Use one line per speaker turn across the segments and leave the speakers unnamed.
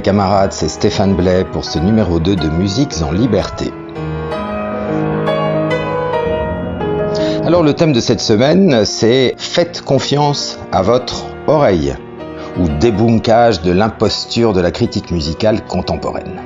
Camarades, c'est Stéphane Blais pour ce numéro 2 de Musiques en Liberté. Alors le thème de cette semaine, c'est Faites confiance à votre oreille ou débunkage de l'imposture de la critique musicale contemporaine.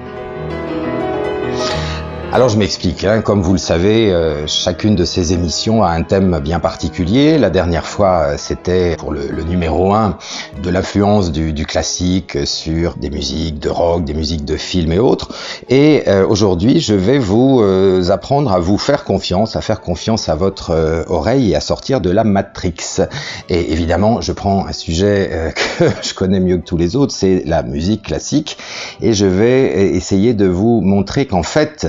Alors je m'explique, hein. comme vous le savez, euh, chacune de ces émissions a un thème bien particulier. La dernière fois, euh, c'était pour le, numéro 1 de l'influence du, classique sur des musiques de rock, des musiques de film et autres. Et euh, aujourd'hui, je vais vous apprendre à vous faire confiance, à faire confiance à votre oreille et à sortir de la matrix. Et évidemment, je prends un sujet que je connais mieux que tous les autres, c'est la musique classique. Et je vais essayer de vous montrer qu'en fait,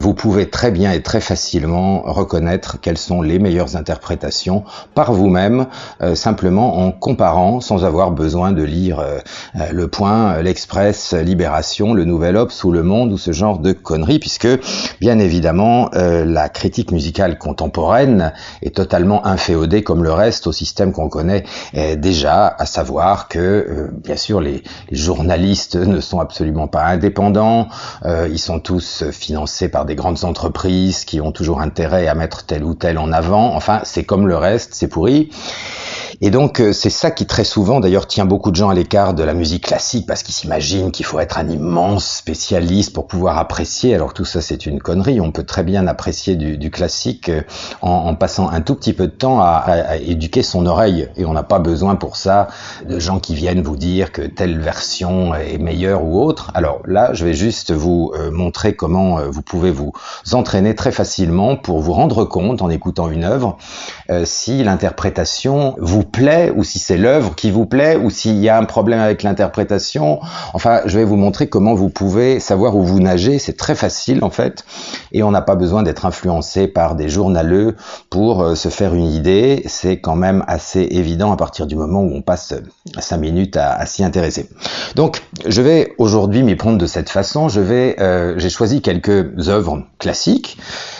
vous pouvez très bien et très facilement reconnaître quelles sont les meilleures interprétations par vous-même, euh, simplement en comparant sans avoir besoin de lire euh, euh, Le Point, l'Express, Libération, le Nouvel Obs ou Le Monde ou ce genre de conneries, puisque bien évidemment la critique musicale contemporaine est totalement inféodée comme le reste au système qu'on connaît déjà, à savoir que bien sûr les, les, journalistes ne sont absolument pas indépendants, ils sont tous financés par des grandes entreprises qui ont toujours intérêt à mettre tel ou tel en avant. Enfin, c'est comme le reste, c'est pourri. Et donc euh, c'est ça qui très souvent d'ailleurs tient beaucoup de gens à l'écart de la musique classique parce qu'ils s'imaginent qu'il faut être un immense spécialiste pour pouvoir apprécier. Alors tout ça c'est une connerie. On peut très bien apprécier du, classique euh, en, passant un tout petit peu de temps à, éduquer son oreille. Et on n'a pas besoin pour ça de gens qui viennent vous dire que telle version est meilleure ou autre. Alors là je vais juste vous euh, montrer comment vous pouvez vous entraîner très facilement pour vous rendre compte en écoutant une œuvre si l'interprétation vous plaît ou si c'est l'œuvre qui vous plaît ou s'il y a un problème avec l'interprétation. Enfin, je vais vous montrer comment vous pouvez savoir où vous nagez. C'est très facile en fait et on n'a pas besoin d'être influencé par des journaleux pour euh, se faire une idée. C'est quand même assez évident à partir du moment où on passe cinq minutes à, s'y intéresser. Donc, je vais aujourd'hui m'y prendre de cette façon. Je vais, euh, j'ai choisi quelques œuvres classiques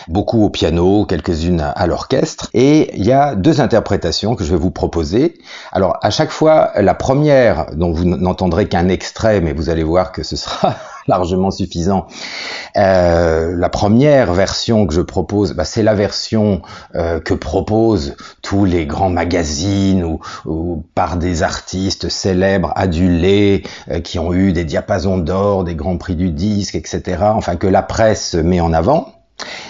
beaucoup au piano, quelques-unes à l'orchestre. Et il y a deux interprétations que je vais vous proposer. Alors à chaque fois, la première, dont vous n'entendrez qu'un extrait, mais vous allez voir que ce sera largement suffisant. Euh, la première version que je propose, bah, c'est la version euh, que proposent tous les grands magazines ou, ou par des artistes célèbres, adulés, euh, qui ont eu des diapasons d'or, des grands prix du disque, etc. Enfin que la presse met en avant.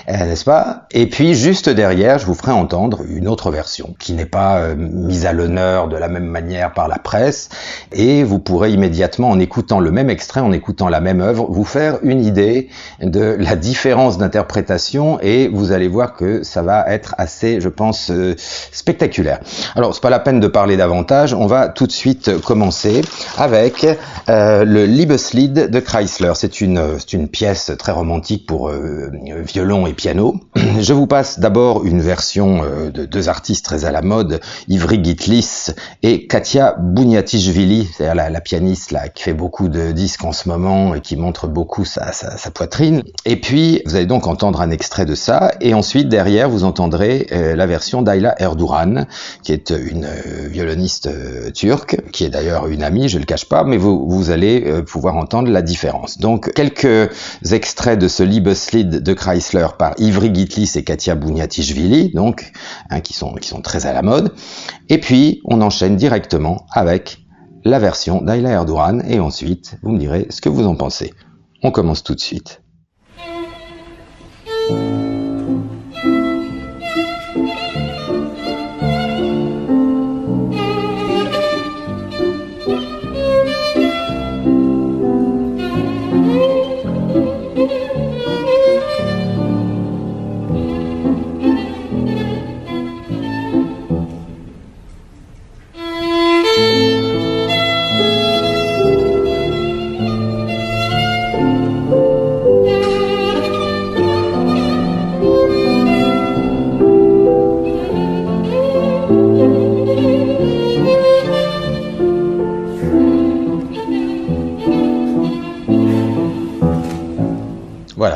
Euh, n'est-ce pas? Et puis juste derrière, je vous ferai entendre une autre version qui n'est pas euh, mise à l'honneur de la même manière par la presse, et vous pourrez immédiatement, en écoutant le même extrait, en écoutant la même œuvre, vous faire une idée de la différence d'interprétation, et vous allez voir que ça va être assez, je pense, euh, spectaculaire. Alors, c'est pas la peine de parler davantage, on va tout de suite commencer avec le Liebeslied de Chrysler. C'est une, une pièce très romantique pour violon et piano. Je vous passe d'abord une version euh, de deux artistes très à la mode, Ivry Gitlis et Katia Bouniatishvili, c'est-à-dire la, pianiste là, qui fait beaucoup de disques en ce moment et qui montre beaucoup sa, poitrine. Et puis, vous allez donc entendre un extrait de ça, et ensuite, derrière, vous entendrez euh, la version d'Ayla Erduran, qui est une euh, violoniste turque, qui est d'ailleurs une amie, je le cache pas, mais vous, vous allez pouvoir entendre la différence. Donc, quelques extraits de ce Liebeslied de Chrysler par Ivry Gitlis et Katia Bouniatishvili, donc, hein, qui, sont, qui sont très à la mode. Et puis, on enchaîne directement avec la version d'Ayla Erdogan, et ensuite, vous me direz ce que vous en pensez. On commence tout de suite.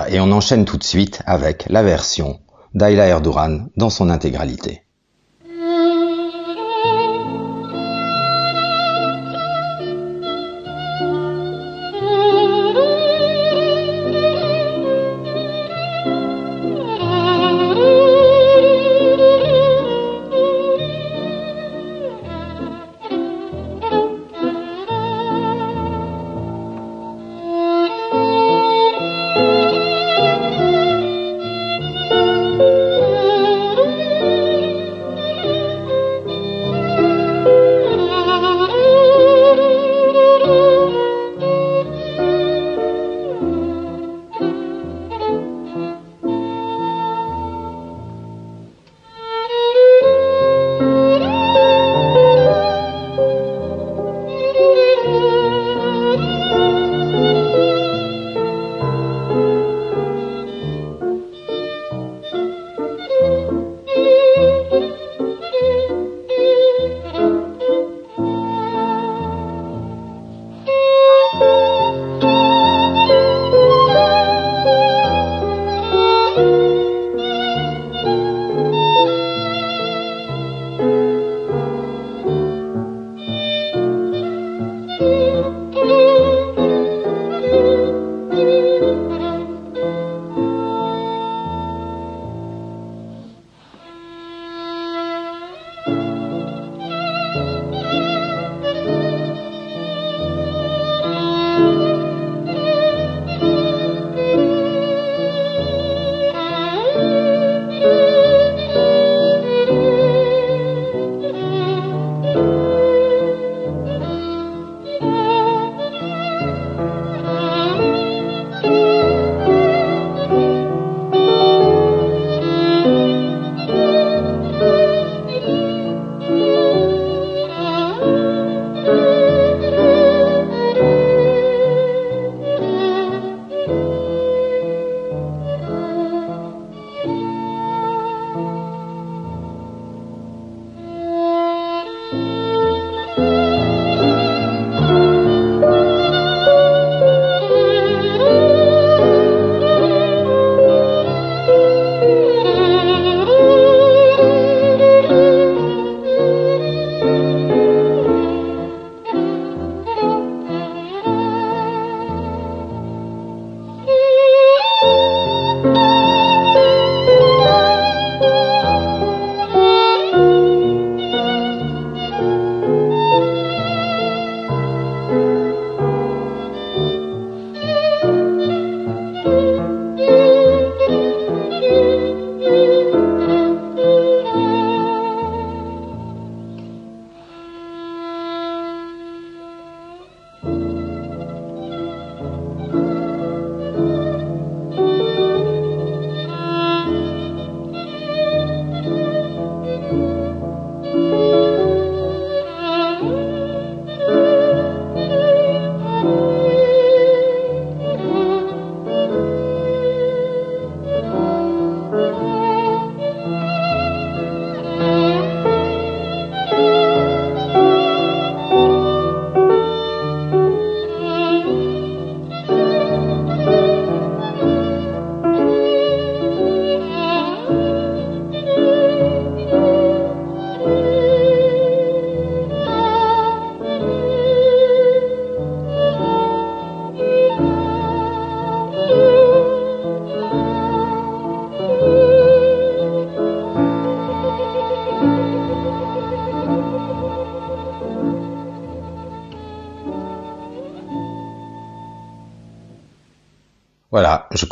Et on enchaîne tout de suite avec la version d'Ayla Erdogan dans son intégralité.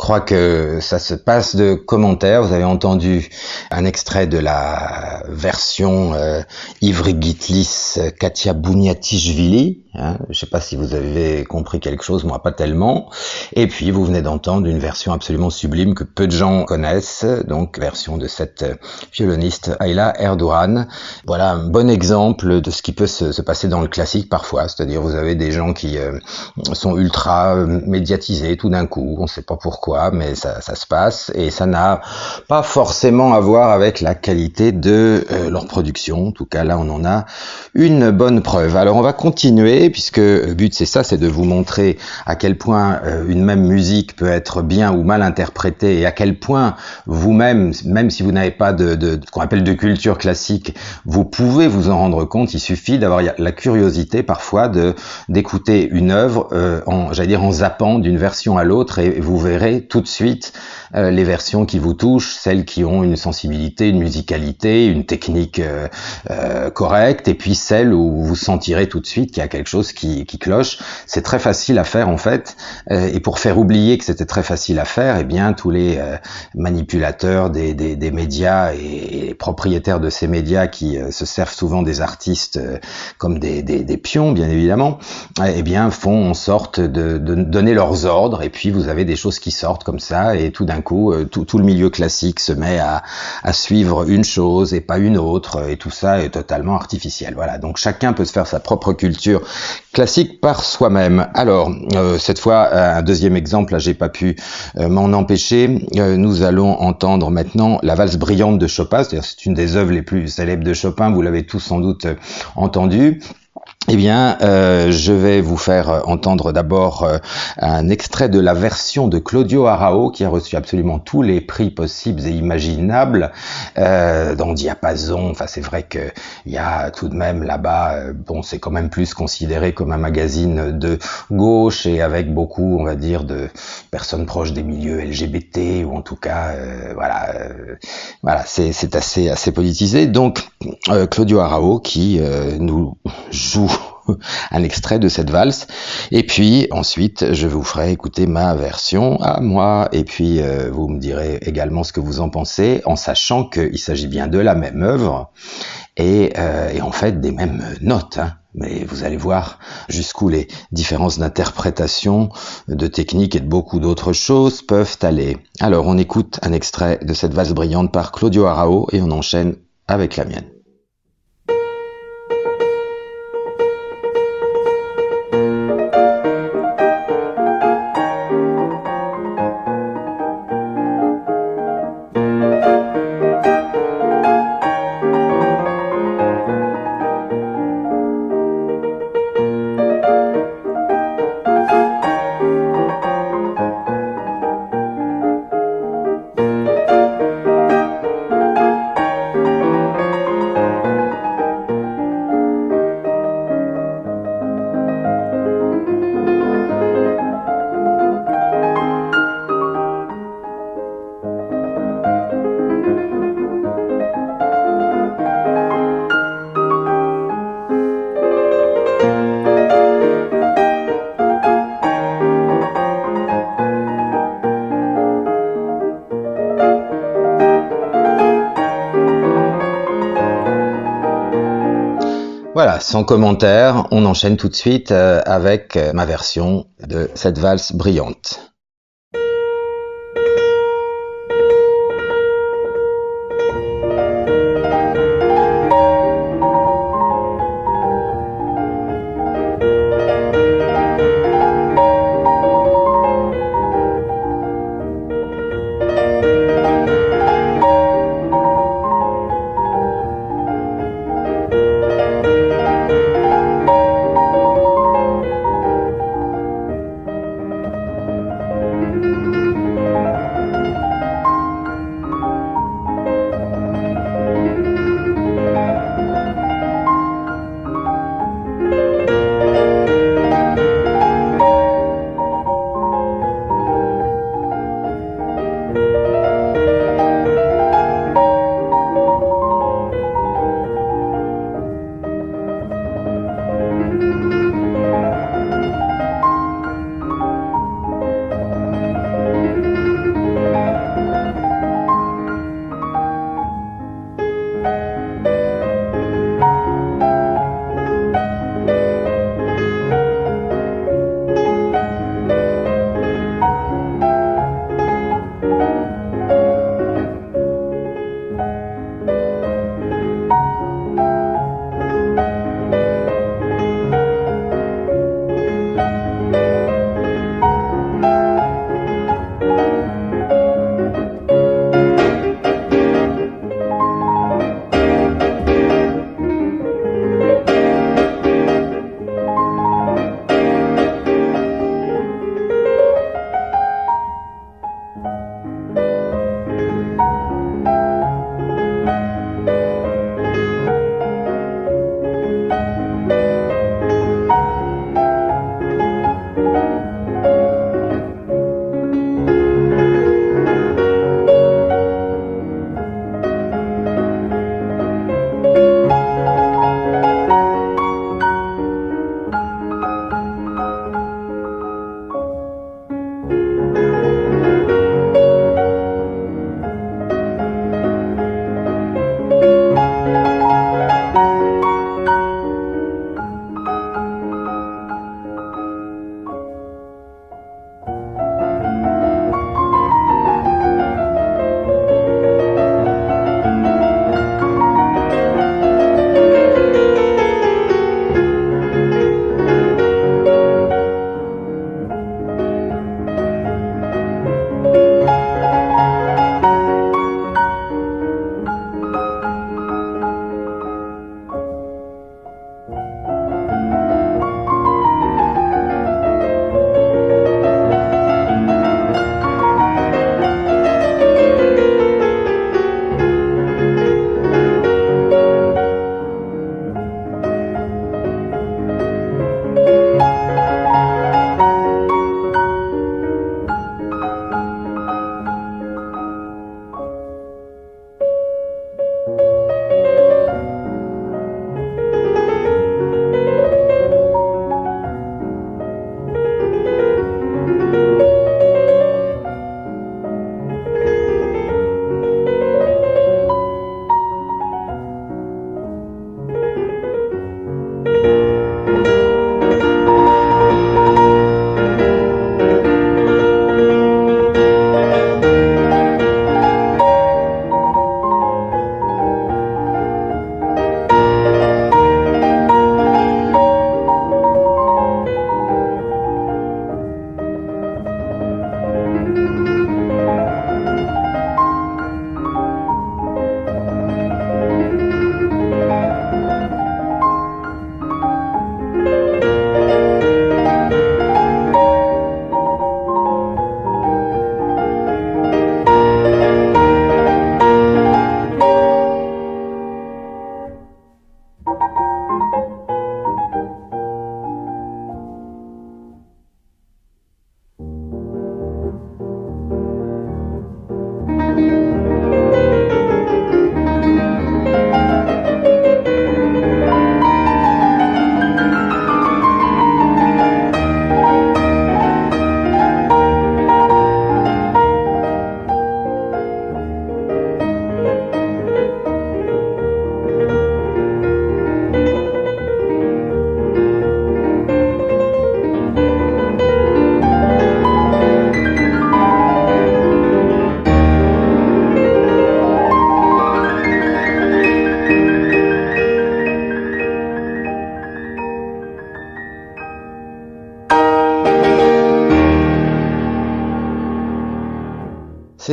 Crois que ça se passe de commentaires. Vous avez entendu un extrait de la version euh, Ivry Gitlis Katia Bouniatishvili. Hein. Je ne sais pas si vous avez compris quelque chose, moi pas tellement. Et puis vous venez d'entendre une version absolument sublime que peu de gens connaissent, donc version de cette violoniste Ayla Erdogan. Voilà un bon exemple de ce qui peut se, passer dans le classique parfois, c'est-à-dire vous avez des gens qui euh, sont ultra euh, médiatisés tout d'un coup on sait pas pourquoi, mais ça, se passe et ça n'a pas forcément à voir avec la qualité de euh, leur production. En tout cas, là, on en a une bonne preuve. Alors, on va continuer puisque le but c'est ça, c'est de vous montrer à quel point euh, une même musique peut être bien ou mal interprétée et à quel point vous-même, même si vous n'avez pas de, de, ce qu'on appelle de culture classique, vous pouvez vous en rendre compte. Il suffit d'avoir la curiosité parfois de d'écouter une œuvre euh, en, j'allais dire, en zappant d'une version à l'autre et vous verrez tout de suite euh, les versions qui vous touchent, celles qui ont une sensibilité, une musicalité, une technique correcte, et puis celles où vous sentirez tout de suite qu'il y a quelque chose qui, qui cloche. C'est très facile à faire en fait, et pour faire oublier que c'était très facile à faire, eh bien tous les manipulateurs des, médias et, propriétaires de ces médias qui se servent souvent des artistes comme des, pions, bien évidemment, eh bien font en sorte de, donner leurs ordres, et puis vous avez des choses qui sortent comme ça, et tout d'un coup, euh, tout, le milieu classique se met à, suivre une chose et pas une autre, et tout ça est totalement artificiel. Voilà, donc chacun peut se faire sa propre culture classique par soi-même. Alors, euh, cette fois, un deuxième exemple, là j'ai pas pu euh, m'en empêcher, nous allons entendre maintenant la valse brillante de Chopin, c'est-à-dire c'est une des œuvres les plus célèbres de Chopin, vous l'avez tous sans doute entendu. Eh bien, euh, je vais vous faire entendre d'abord euh, un extrait de la version de Claudio Arao, qui a reçu absolument tous les prix possibles et imaginables euh, dans Diapason. Enfin, c'est vrai qu'il y a tout de même là-bas, euh, bon, c'est quand même plus considéré comme un magazine de gauche et avec beaucoup, on va dire, de personnes proches des milieux LGBT ou en tout cas, euh, voilà, voilà, c'est assez assez politisé. Donc, Claudio Arao qui nous joue un extrait de cette valse. Et puis ensuite, je vous ferai écouter ma version à moi. Et puis euh, vous me direz également ce que vous en pensez, en sachant qu'il s'agit bien de la même œuvre et, euh, et en fait des mêmes notes. Hein. Mais vous allez voir jusqu'où les différences d'interprétation, de technique et de beaucoup d'autres choses peuvent aller. Alors on écoute un extrait de cette valse brillante par Claudio Arao et on enchaîne avec la mienne. Sans commentaire, on enchaîne tout de suite euh, avec euh, ma version de cette valse brillante.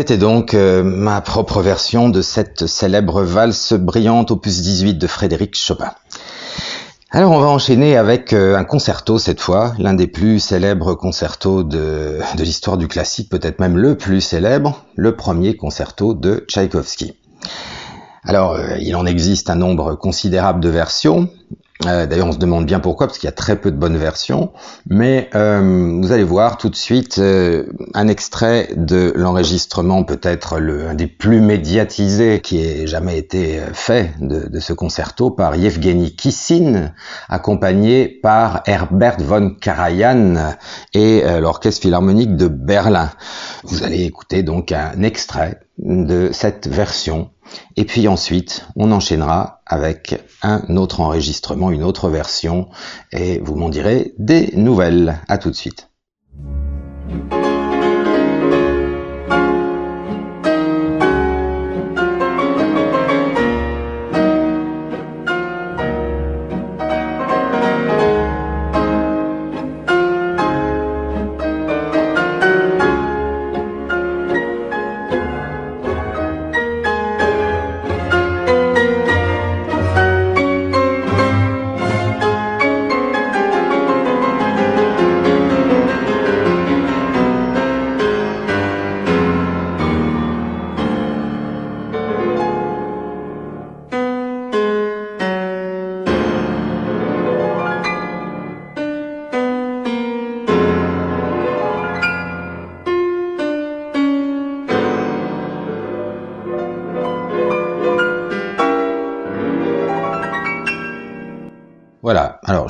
C'était donc euh, ma propre version de cette célèbre valse brillante opus 18 de Frédéric Chopin. Alors on va enchaîner avec euh, un concerto cette fois, l'un des plus célèbres concertos de, l'histoire du classique, peut-être même le plus célèbre, le premier concerto de Tchaïkovski. Alors, euh, il en existe un nombre considérable de versions, d'ailleurs, on se demande bien pourquoi, parce qu'il y a très peu de bonnes versions. Mais vous allez voir tout de suite un extrait de l'enregistrement, peut-être un des plus médiatisés qui ait jamais été fait de, de ce concerto par Yevgeny Kissin, accompagné par Herbert von Karajan et l'Orchestre Philharmonique de Berlin. Vous allez écouter donc un extrait de cette version et puis ensuite, on enchaînera avec un autre enregistrement, une autre version, et vous m'en direz des nouvelles. À tout de suite.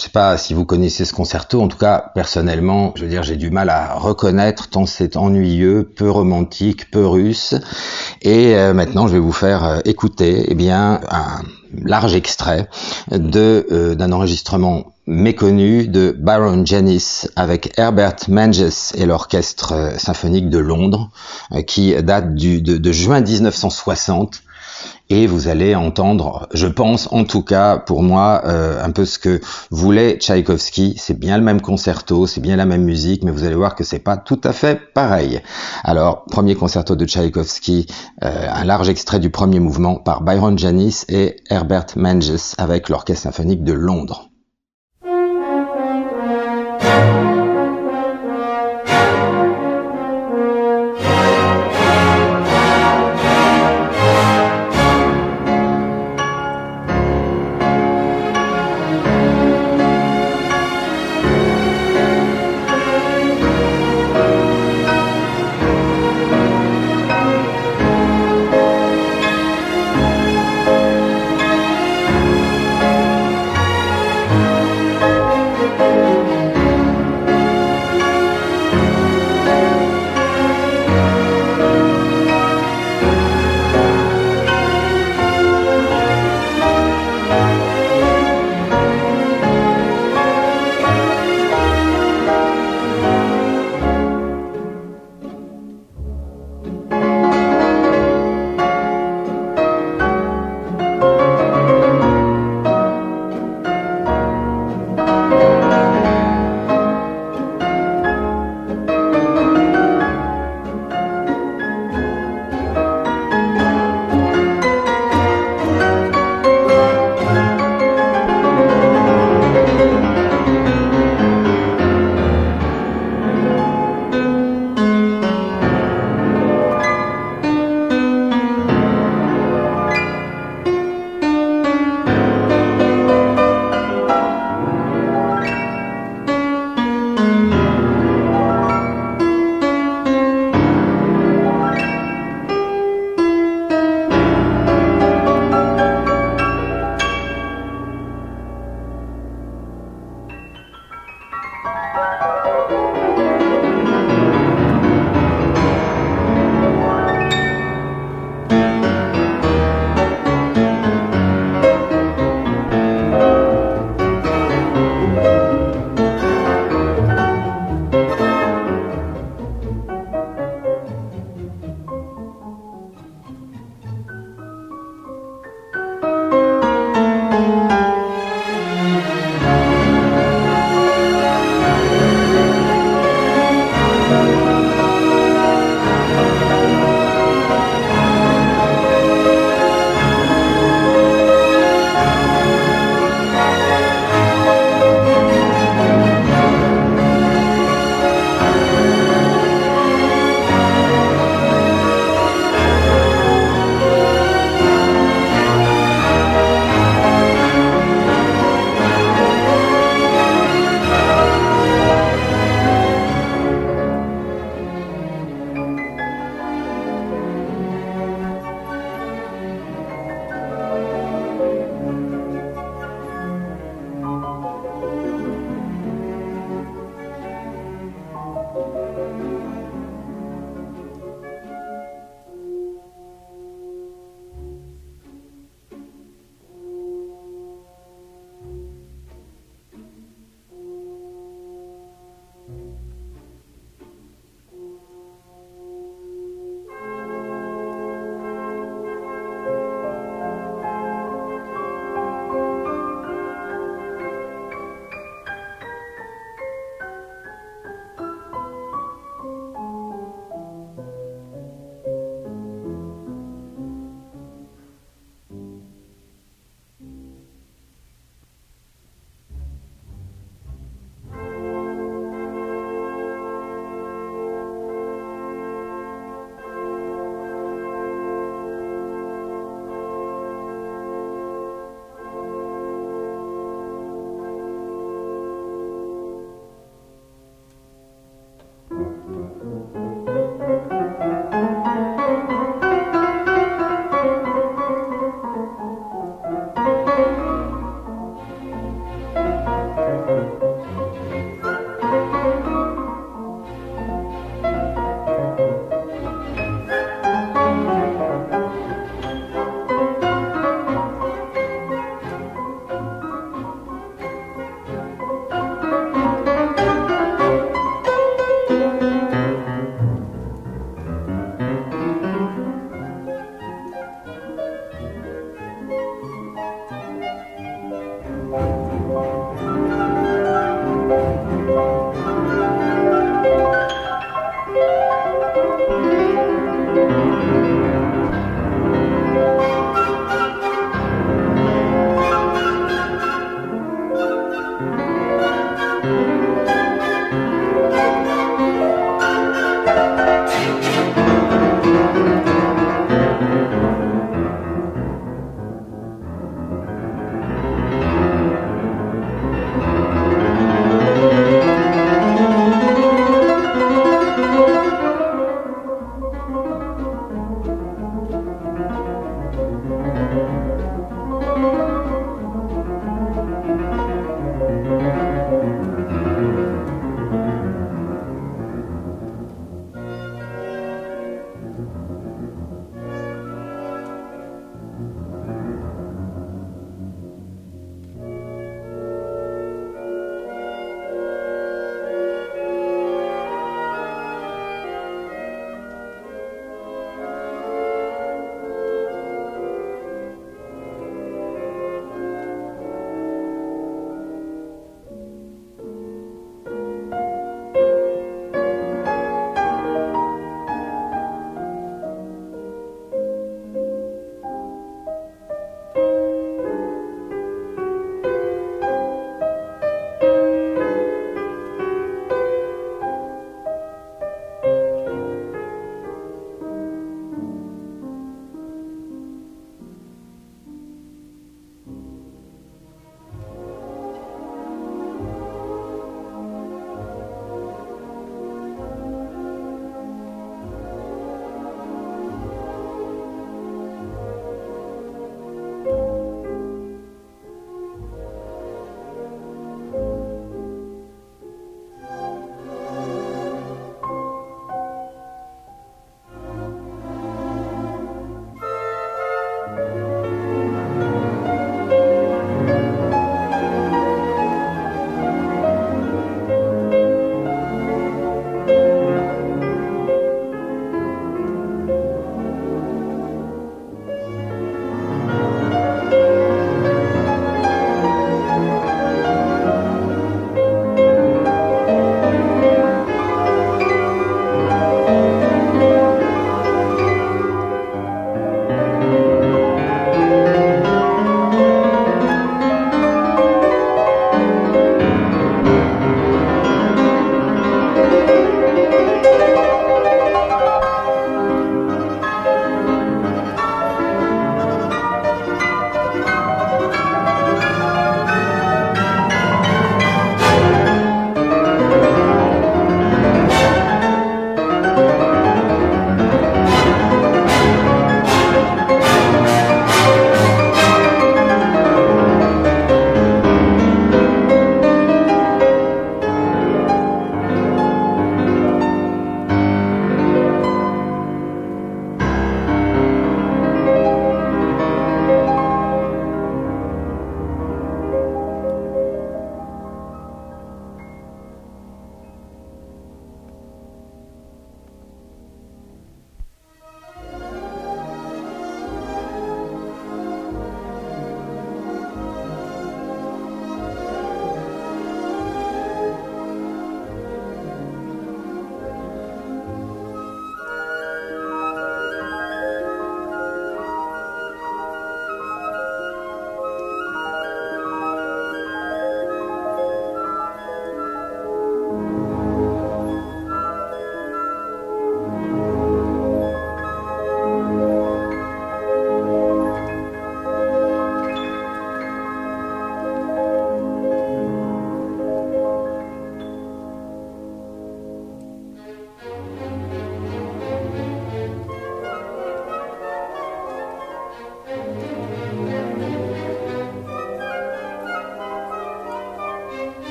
Je sais pas si vous connaissez ce concerto. En tout cas, personnellement, je veux dire, j'ai du mal à reconnaître tant c'est ennuyeux, peu romantique, peu russe. Et euh, maintenant, je vais vous faire euh, écouter, eh bien, un large extrait de euh, d'un enregistrement méconnu de Byron Janis avec Herbert Manges et l'orchestre symphonique de Londres, qui date de juin 1960 et vous allez entendre, je pense en tout cas pour moi, euh, un peu ce que voulait Tchaïkovski. C'est bien le même concerto, c'est bien la même musique, mais vous allez voir que c'est pas tout à fait pareil. Alors, premier concerto de Tchaïkovski, euh, un large extrait du premier mouvement par Byron Janis et Herbert Manges avec l'Orchestre symphonique de Londres.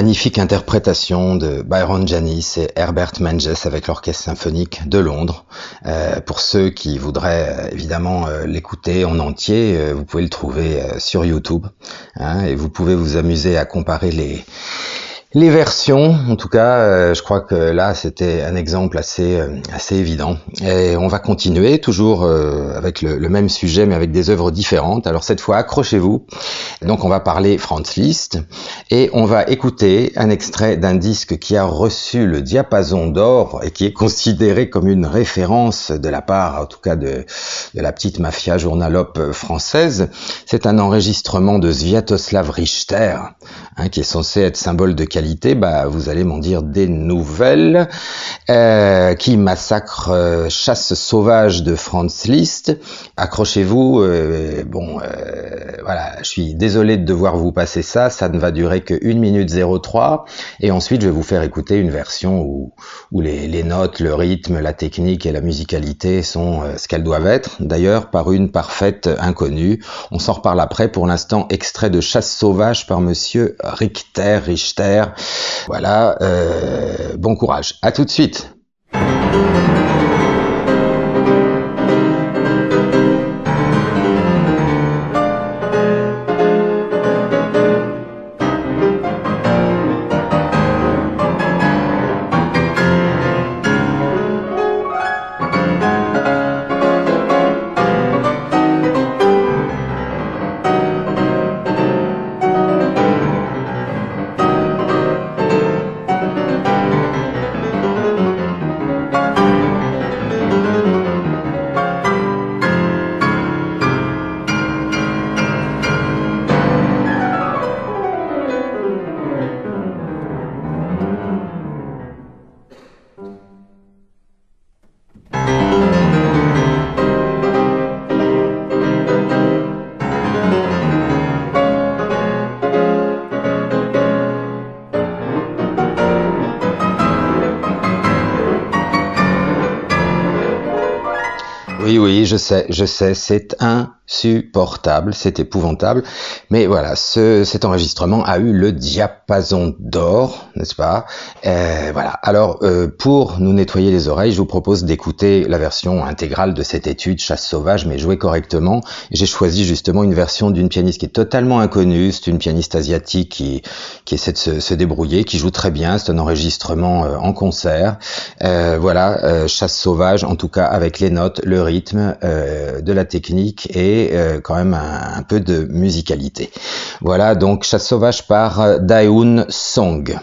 Magnifique interprétation de Byron Janis et Herbert Menges avec l'Orchestre symphonique de Londres. Euh, pour ceux qui voudraient euh, évidemment euh, l'écouter en entier, vous pouvez le trouver sur YouTube hein, et vous pouvez vous amuser à comparer les versions, en tout cas, je crois que là c'était un exemple assez évident. Et on va continuer toujours avec le, même sujet, mais avec des œuvres différentes. Alors cette fois, accrochez-vous. Donc on va parler Franz Liszt et on va écouter un extrait d'un disque qui a reçu le diapason d'or et qui est considéré comme une référence de la part, en tout cas de, la petite mafia journalope française. C'est un enregistrement de Sviatoslav Richter, hein, qui est censé être symbole de bah, vous allez m'en dire des nouvelles. Euh, qui massacre euh, Chasse sauvage de Franz Liszt. Accrochez-vous. Euh, bon, voilà, je suis désolé de devoir vous passer ça. Ça ne va durer que 1 minute 03. Et ensuite, je vais vous faire écouter une version où, où les, notes, le rythme, la technique et la musicalité sont ce qu'elles doivent être. D'ailleurs, par une parfaite inconnue. On s'en reparle après. Pour l'instant, extrait de Chasse sauvage par Monsieur Richter, Richter, voilà, euh, bon courage. À tout de suite. Je sais, c'est un insupportable, c'est épouvantable. Mais voilà, ce, cet enregistrement a eu le diapason d'or, n'est-ce pas? Euh, Voilà. Alors, euh, pour nous nettoyer les oreilles, je vous propose d'écouter la version intégrale de cette étude Chasse sauvage, mais jouée correctement. J'ai choisi justement une version d'une pianiste qui est totalement inconnue. C'est une pianiste asiatique qui, qui essaie de se, se débrouiller, qui joue très bien. C'est un enregistrement euh, en concert. Euh, voilà, Chasse sauvage, en tout cas avec les notes, le rythme, de la technique et euh, quand même un, peu de musicalité. Voilà donc Chasse sauvage par Daeun Song.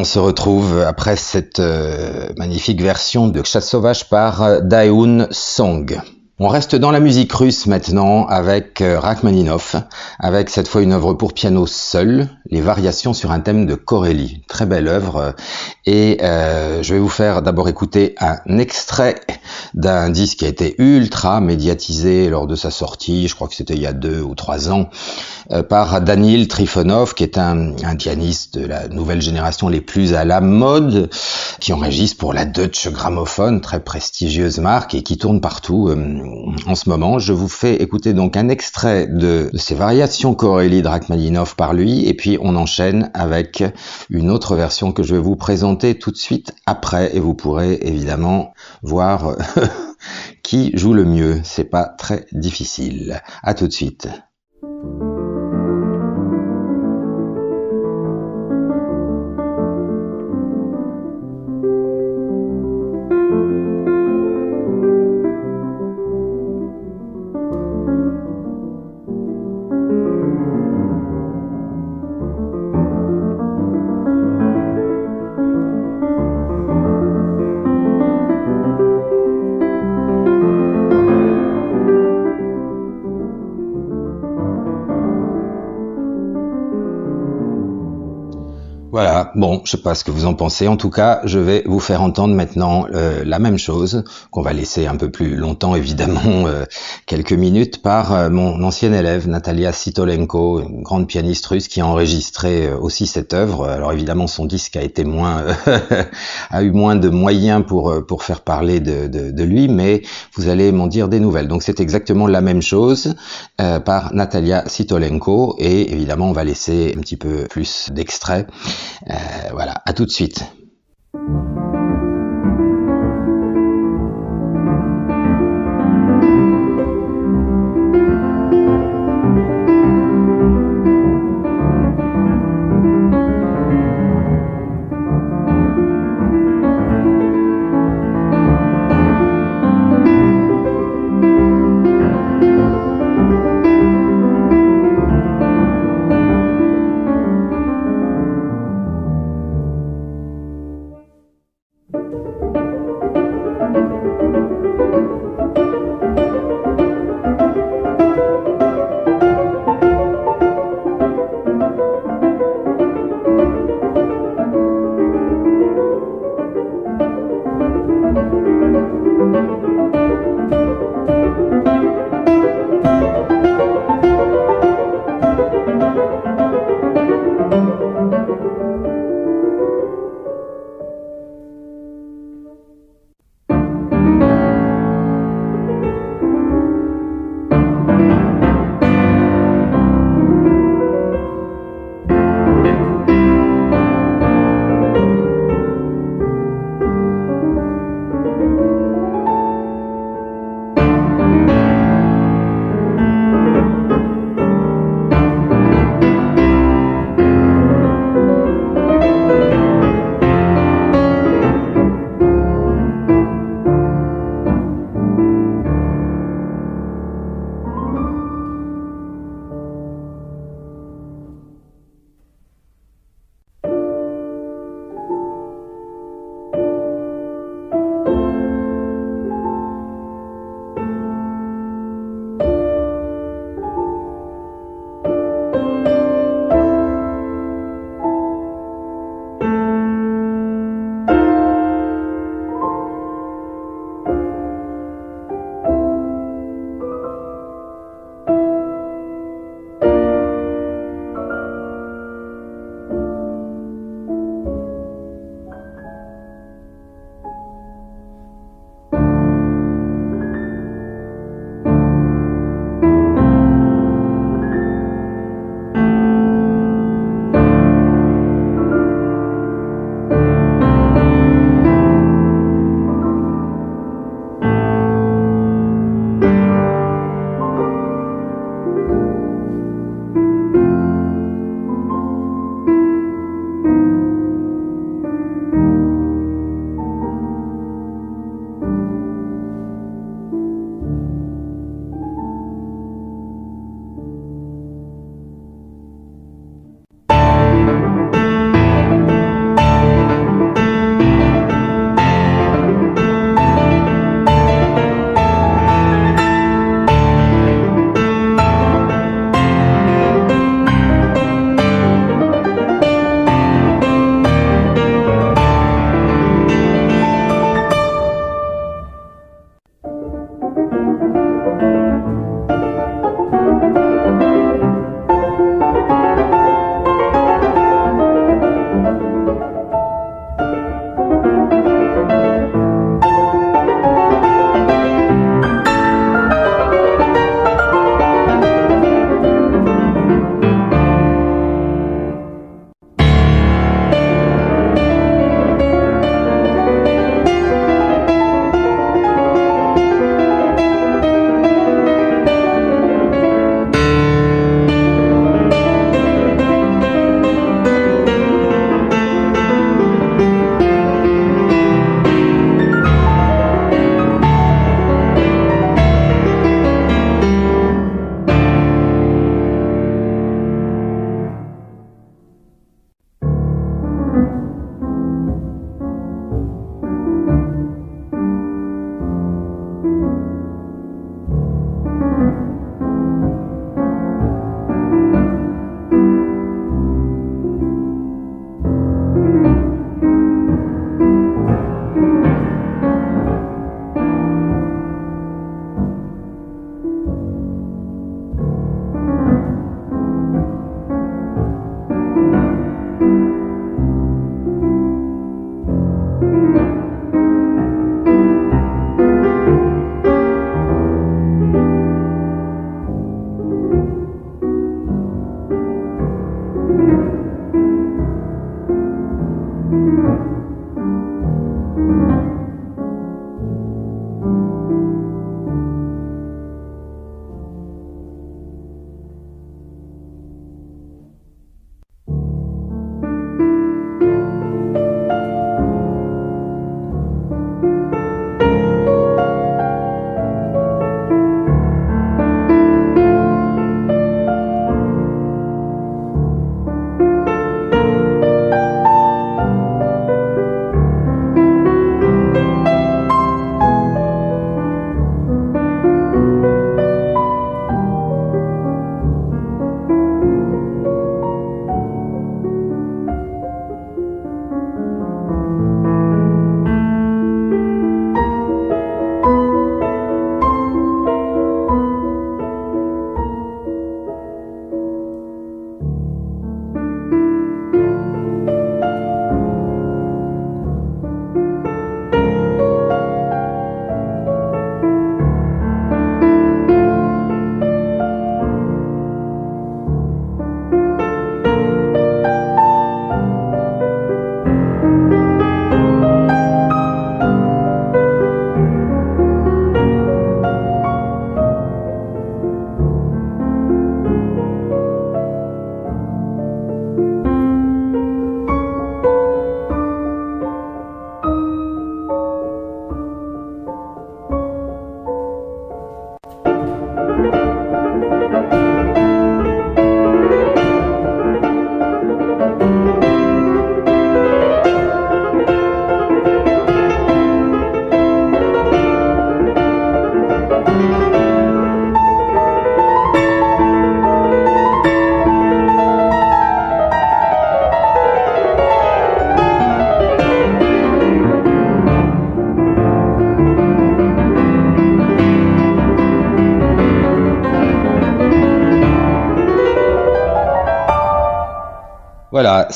On se retrouve après cette euh, magnifique version de Chasse sauvage par Daeun Song. On reste dans la musique russe maintenant avec euh, Rachmaninoff, avec cette fois une œuvre pour piano seul, les variations sur un thème de Corelli. Très belle œuvre. Et euh, je vais vous faire d'abord écouter un extrait d'un disque qui a été ultra médiatisé lors de sa sortie, je crois que c'était il y a deux ou trois ans, euh, par Danil Trifonov, qui est un, un, pianiste de la nouvelle génération les plus à la mode, qui enregistre pour la Deutsche Grammophon, très prestigieuse marque, et qui tourne partout en ce moment. Je vous fais écouter donc un extrait de, ces variations Corelli de Rachmaninoff par lui, et puis on enchaîne avec une autre version que je vais vous présenter tout de suite après, et vous pourrez évidemment voir qui joue le mieux. C'est pas très difficile. À tout de suite. Bon, je sais pas ce que vous en pensez. En tout cas, je vais vous faire entendre maintenant euh, la même chose, qu'on va laisser un peu plus longtemps, évidemment, euh, quelques minutes, par euh, mon ancienne élève, Natalia Sitolenko, une grande pianiste russe qui a enregistré aussi cette œuvre. Alors évidemment, son disque a été moins, a eu moins de moyens pour pour faire parler de, de, de lui, mais vous allez m'en dire des nouvelles. Donc c'est exactement la même chose par Natalia Sitolenko, et évidemment, on va laisser un petit peu plus d'extraits. Euh, voilà, à tout de suite.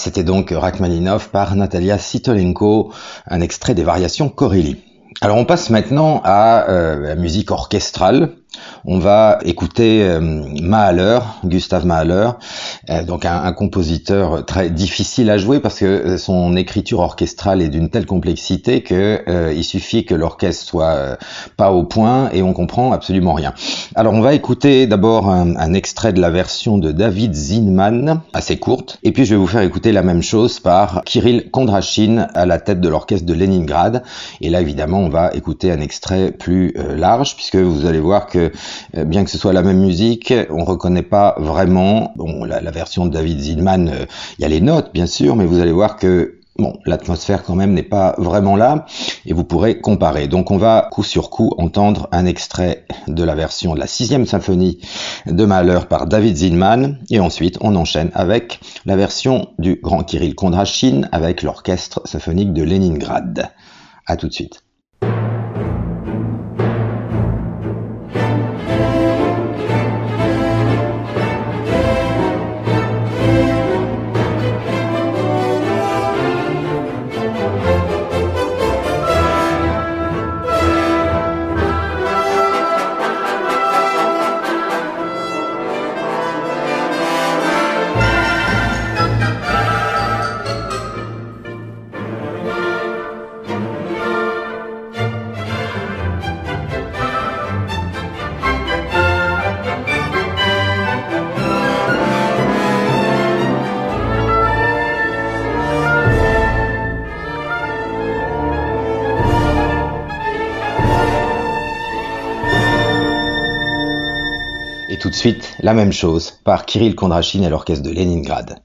C'était donc Rachmaninov par Natalia Sitolenko, un extrait des variations Corelli. Alors on passe maintenant à euh, la musique orchestrale. On va écouter euh, Mahler, Gustave Mahler, euh, donc un, compositeur très difficile à jouer parce que son écriture orchestrale est d'une telle complexité que il suffit que l'orchestre soit pas au point et on comprend absolument rien. Alors on va écouter d'abord un, extrait de la version de David Zinman, assez courte, et puis je vais vous faire écouter la même chose par Kirill Kondrashin à la tête de l'orchestre de Leningrad. Et là évidemment on va écouter un extrait plus large puisque vous allez voir que euh, bien que ce soit la même musique, on reconnaît pas vraiment. Bon, la, version de David Zilman, euh, il y a les notes bien sûr, mais vous allez voir que Bon, l'atmosphère quand même n'est pas vraiment là et vous pourrez comparer. Donc on va coup sur coup entendre un extrait de la version de la sixième symphonie de Mahler par David Zinman et ensuite on enchaîne avec la version du grand Kirill Kondrashin avec l'orchestre symphonique de Leningrad. À tout de suite. La même chose par Kirill Kondrashin et l'orchestre de Leningrad.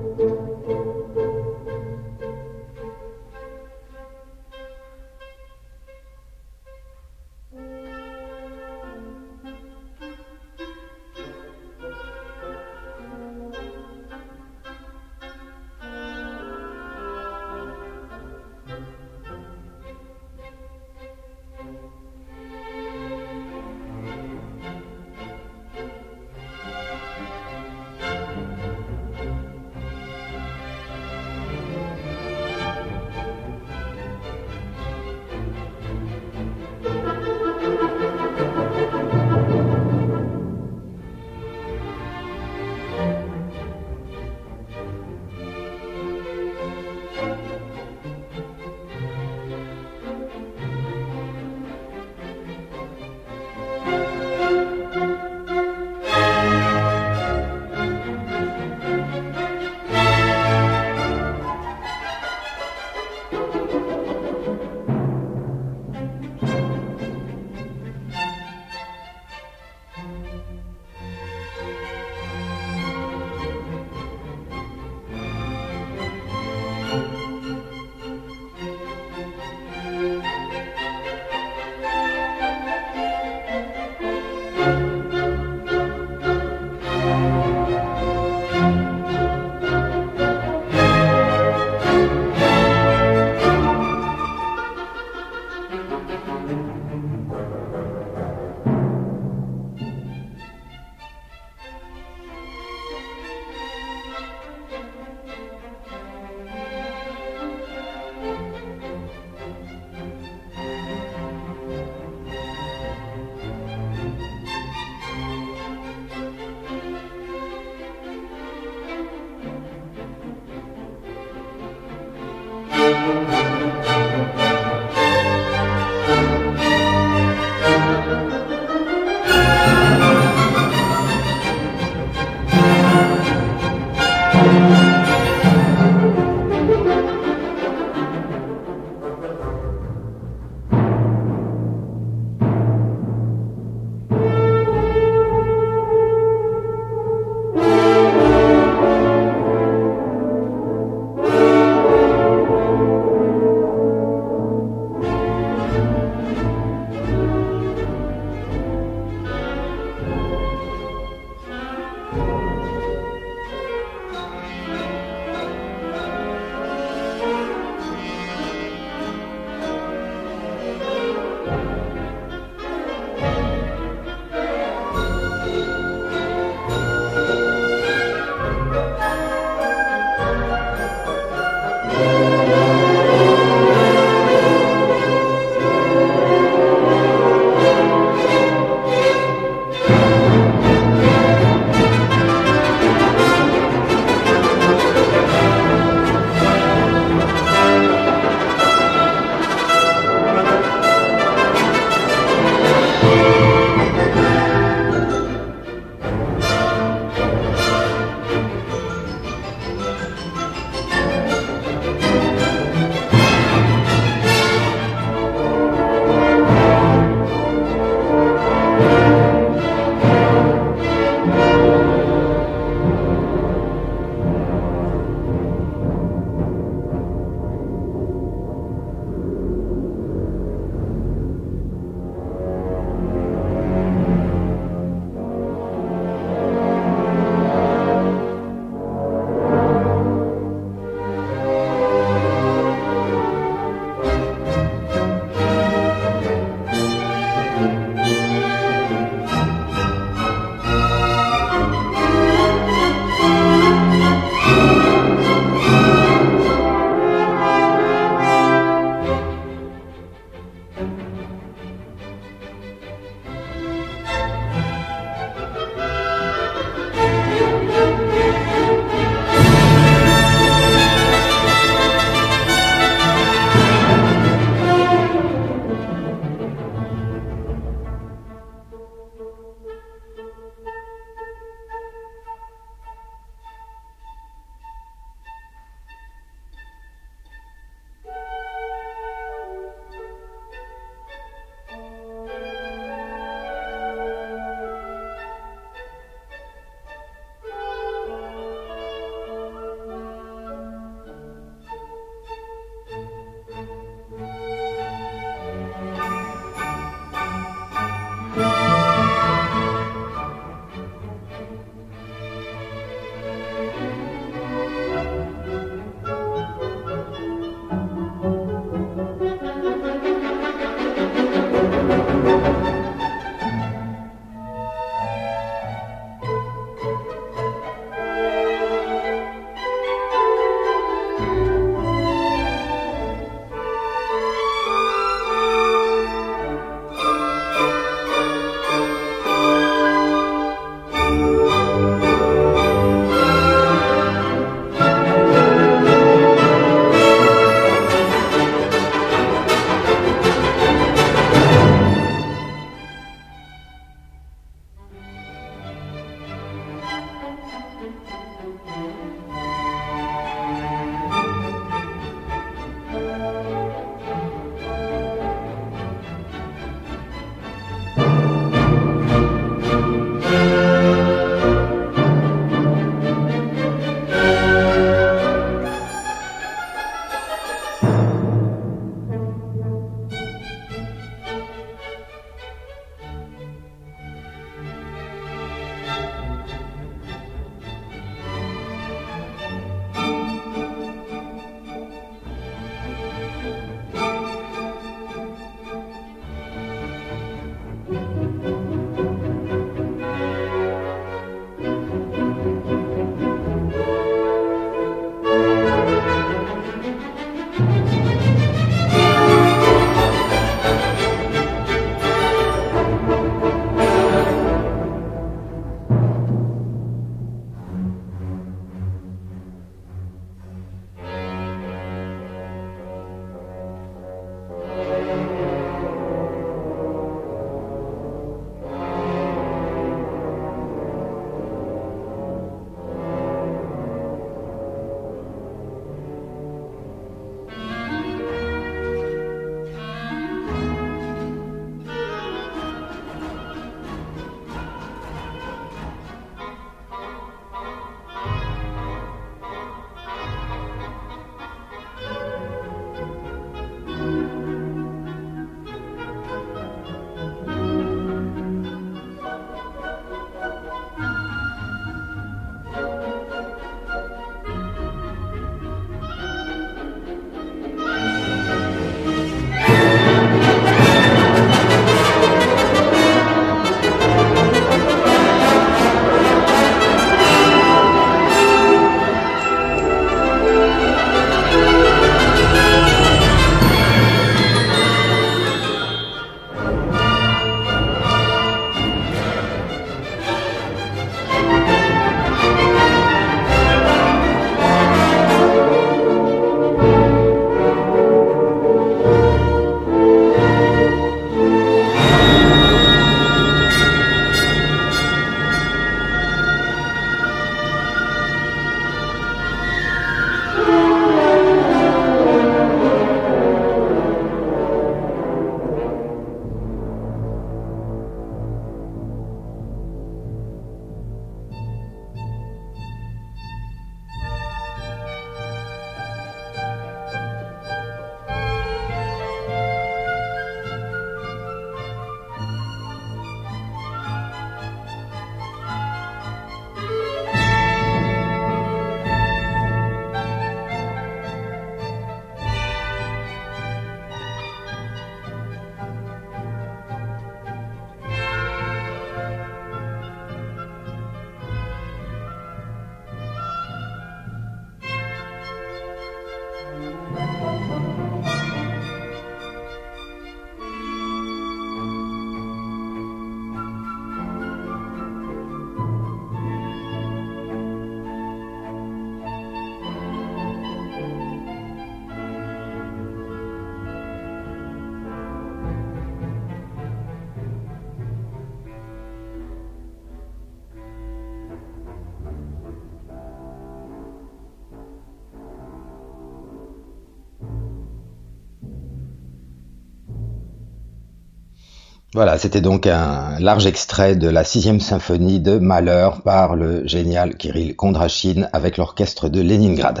Voilà, c'était donc un large extrait de la sixième symphonie de Malheur par le génial Kirill Kondrachine avec l'orchestre de Leningrad.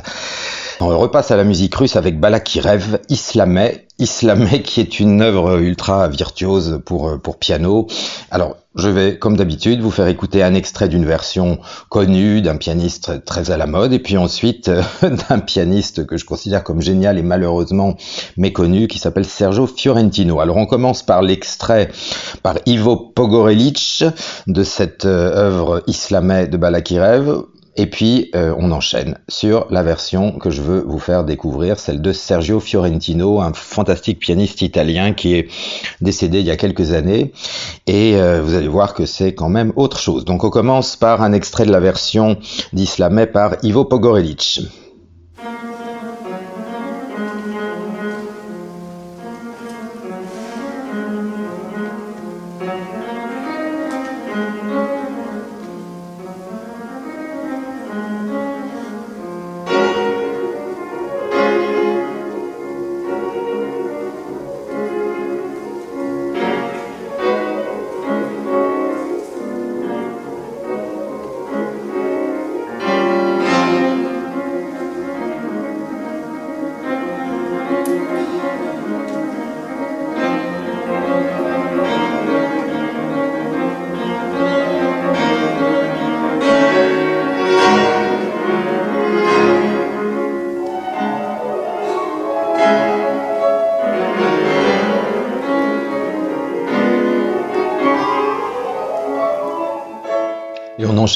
On repasse à la musique russe avec Balakirev, Islamé, Islamé qui est une œuvre ultra virtuose pour, pour piano. Alors, je vais, comme d'habitude, vous faire écouter un extrait d'une version connue d'un pianiste très à la mode, et puis ensuite d'un pianiste que je considère comme génial et malheureusement méconnu, qui s'appelle Sergio Fiorentino. Alors on commence par l'extrait par Ivo Pogorelic de cette euh, œuvre islamée de Balakirev. Et puis, euh, on enchaîne sur la version que je veux vous faire découvrir, celle de Sergio Fiorentino, un fantastique pianiste italien qui est décédé il y a quelques années. Et euh, vous allez voir que c'est quand même autre chose. Donc, on commence par un extrait de la version d'Islamé par Ivo Pogorelic.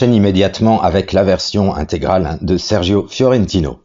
Enchaîne immédiatement avec la version intégrale de Sergio Fiorentino.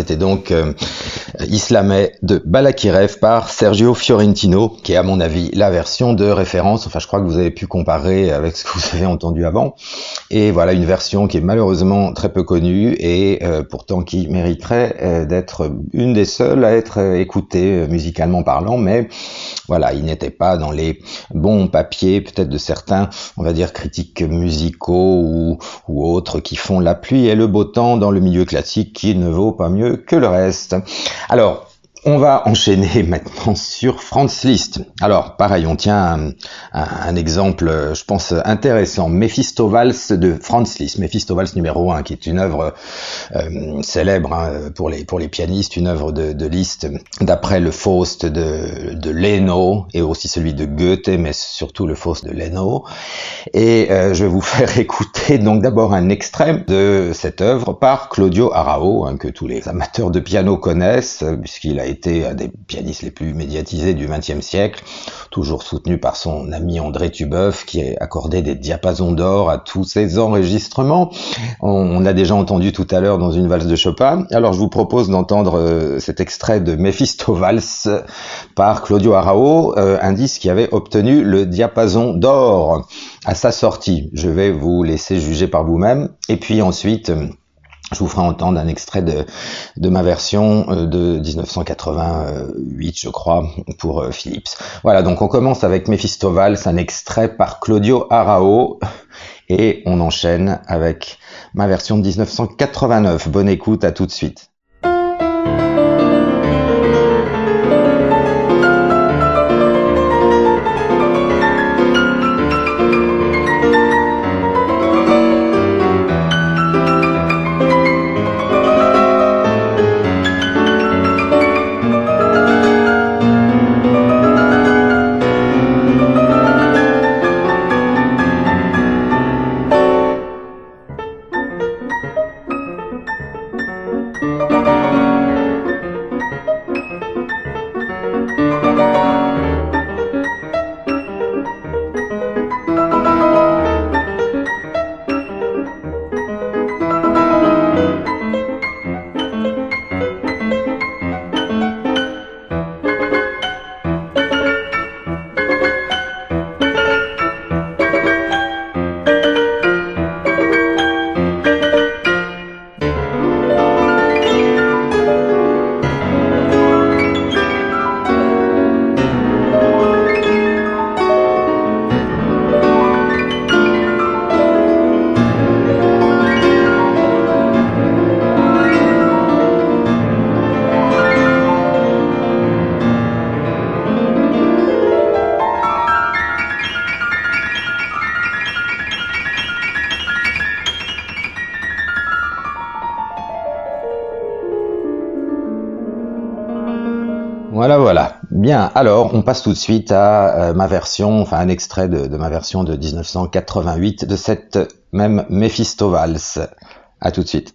C'était donc euh, de Balakirev par Sergio Fiorentino, qui est à mon avis la version de référence. Enfin, je crois que vous avez pu comparer avec ce que vous avez entendu avant. Et voilà, une version qui est malheureusement très peu connue et euh, pourtant qui mériterait euh, d'être une des seules à être écoutée musicalement parlant. Mais voilà, il n'était pas dans les bons papiers, peut-être de certains, on va dire, critiques musicaux ou, ou autres qui font la pluie et le beau temps dans le milieu classique qui ne vaut pas mieux que le reste. Alors, on va enchaîner maintenant sur Franz Liszt. Alors, pareil, on tient un, exemple, je pense, intéressant. Mephistowals de Franz Liszt. Mephistowals numéro 1, qui est une œuvre euh, célèbre hein, pour, les, pour les pianistes, une œuvre de, de Liszt d'après le Faust de, de Leno et aussi celui de Goethe, mais surtout le Faust de Leno. Et euh, je vais vous faire écouter donc d'abord un extrait de cette œuvre par Claudio Arao, hein, que tous les amateurs de piano connaissent, puisqu'il a été un des pianistes les plus médiatisés du XXe siècle, toujours soutenu par son ami André Tubeuf, qui a accordé des diapasons d'or à tous ses enregistrements. On, a déjà entendu tout à l'heure dans une valse de Chopin. Alors je vous propose d'entendre euh, cet extrait de Mephisto Valse par Claudio Arao, euh, un disque qui avait obtenu le diapason d'or à sa sortie. Je vais vous laisser juger par vous-même. Et puis ensuite, je vous ferai entendre un extrait de, ma version euh, de 1988, je crois, pour euh, Philips. Voilà, donc on commence avec Mephistoval, c'est un extrait par Claudio Arao, et on enchaîne avec ma version de 1989. Bonne écoute, à tout de suite. Alors on passe tout de suite à euh, ma version, enfin un extrait de, de, ma version de 1988 de cette même Mephisto Valse. À tout de suite.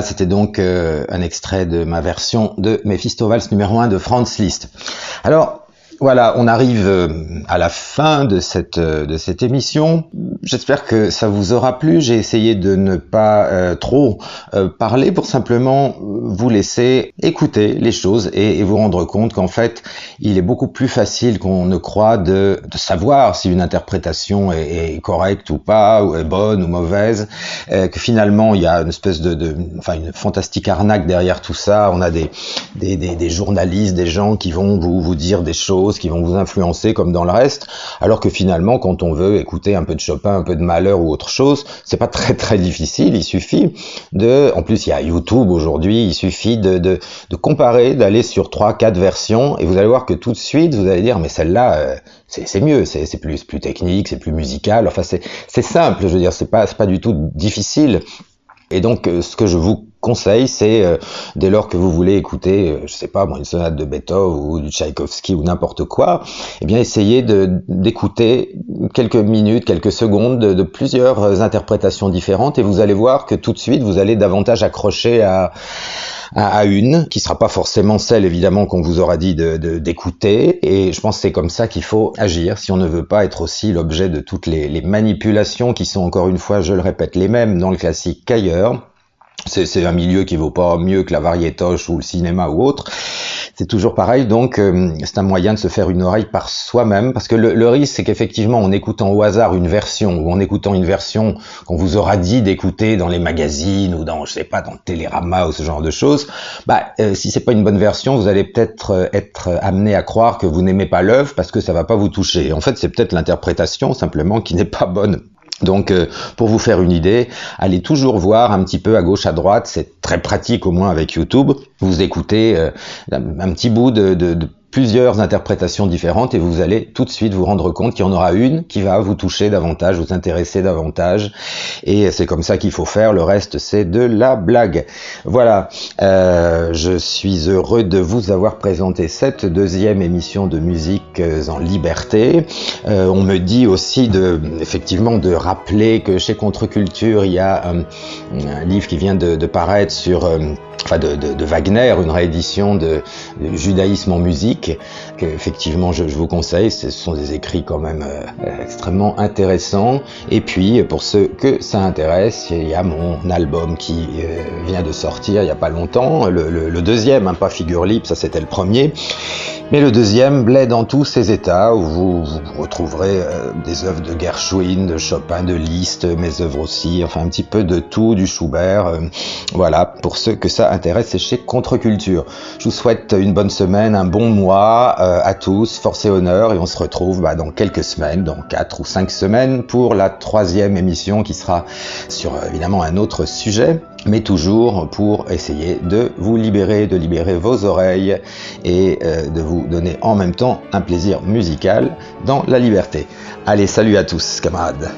C'était donc euh, un extrait de ma version de Mephisto numéro 1 de Franz Liszt. Alors, voilà, on arrive euh, à la fin de cette, euh, de cette émission. J'espère que ça vous aura plu. J'ai essayé de ne pas euh, trop parler pour simplement vous laisser écouter les choses et, vous rendre compte qu'en fait, il est beaucoup plus facile qu'on ne croit de, savoir si une interprétation est, correcte ou pas, ou est bonne ou mauvaise, que finalement il y a une espèce de, enfin une fantastique arnaque derrière tout ça. On a des, des journalistes, des gens qui vont vous, vous dire des choses qui vont vous influencer comme dans le reste, alors que finalement, quand on veut écouter un peu de Chopin, un peu de Malheur ou autre chose, c'est pas très très difficile. Il suffit de, en plus il y a YouTube aujourd'hui, il suffit de, de, de comparer, d'aller sur trois, quatre versions, et vous allez voir que tout de suite vous allez dire mais celle-là euh, c'est mieux, c'est plus plus technique, c'est plus musical. Enfin c'est simple, je veux dire, c'est pas pas du tout difficile. Et donc, euh, ce que je vous conseille, c'est euh, dès lors que vous voulez écouter, euh, je sais pas, moi, une sonate de Beethoven ou du Tchaïkovski ou n'importe quoi, eh bien, essayez d'écouter quelques minutes, quelques secondes de, plusieurs interprétations différentes, et vous allez voir que tout de suite, vous allez davantage accrocher à à, une, qui sera pas forcément celle évidemment qu'on vous aura dit d'écouter. De, et je pense que c'est comme ça qu'il faut agir si on ne veut pas être aussi l'objet de toutes les, les manipulations qui sont encore une fois, je le répète, les mêmes dans le classique qu'ailleurs. C'est un milieu qui vaut pas mieux que la variétoche ou le cinéma ou autre c'est toujours pareil. Donc, euh, c'est un moyen de se faire une oreille par soi-même, parce que le, risque, c'est qu'effectivement, en écoutant au hasard une version ou en écoutant une version qu'on vous aura dit d'écouter dans les magazines ou dans, je sais pas, dans Télérama ou ce genre de choses, bah, euh, si c'est pas une bonne version, vous allez peut-être euh, être amené à croire que vous n'aimez pas l'œuvre parce que ça va pas vous toucher. En fait, c'est peut-être l'interprétation simplement qui n'est pas bonne. Donc, euh, pour vous faire une idée, allez toujours voir un petit peu à gauche, à droite. C'est très pratique, au moins avec YouTube. Vous écoutez euh, un petit bout de, plusieurs interprétations différentes et vous allez tout de suite vous rendre compte qu'il y en aura une qui va vous toucher davantage, vous intéresser davantage et c'est comme ça qu'il faut faire, le reste c'est de la blague. Voilà, euh, je suis heureux de vous avoir présenté cette deuxième émission de musique en liberté. Euh, on me dit aussi de, effectivement de rappeler que chez Contre-Culture il y a un, livre qui vient de, paraître sur... Euh, enfin de, de, de, Wagner, une réédition de, judaïsme en musique, anche. Effectivement je, vous conseille. Ce sont des écrits quand même euh, extrêmement intéressants. Et puis pour ceux que ça intéresse, il y a mon album qui euh, vient de sortir il n'y a pas longtemps, le, deuxième, hein, pas figure libre, ça c'était le premier. Mais le deuxième bled dans tous ses états, où vous, vous retrouverez euh, des œuvres de Gershwin, de Chopin, de Liszt, mes œuvres aussi, enfin un petit peu de tout, du Schubert. Euh, voilà, pour ceux que ça intéresse, c'est chez Contre-Culture. Je vous souhaite une bonne semaine, un bon mois euh, à tous, force et honneur, et on se retrouve bah, dans quelques semaines, dans quatre ou cinq semaines, pour la troisième émission qui sera sur évidemment un autre sujet mais toujours pour essayer de vous libérer, de libérer vos oreilles et euh, de vous donner en même temps un plaisir musical dans la liberté. Allez, salut à tous, camarades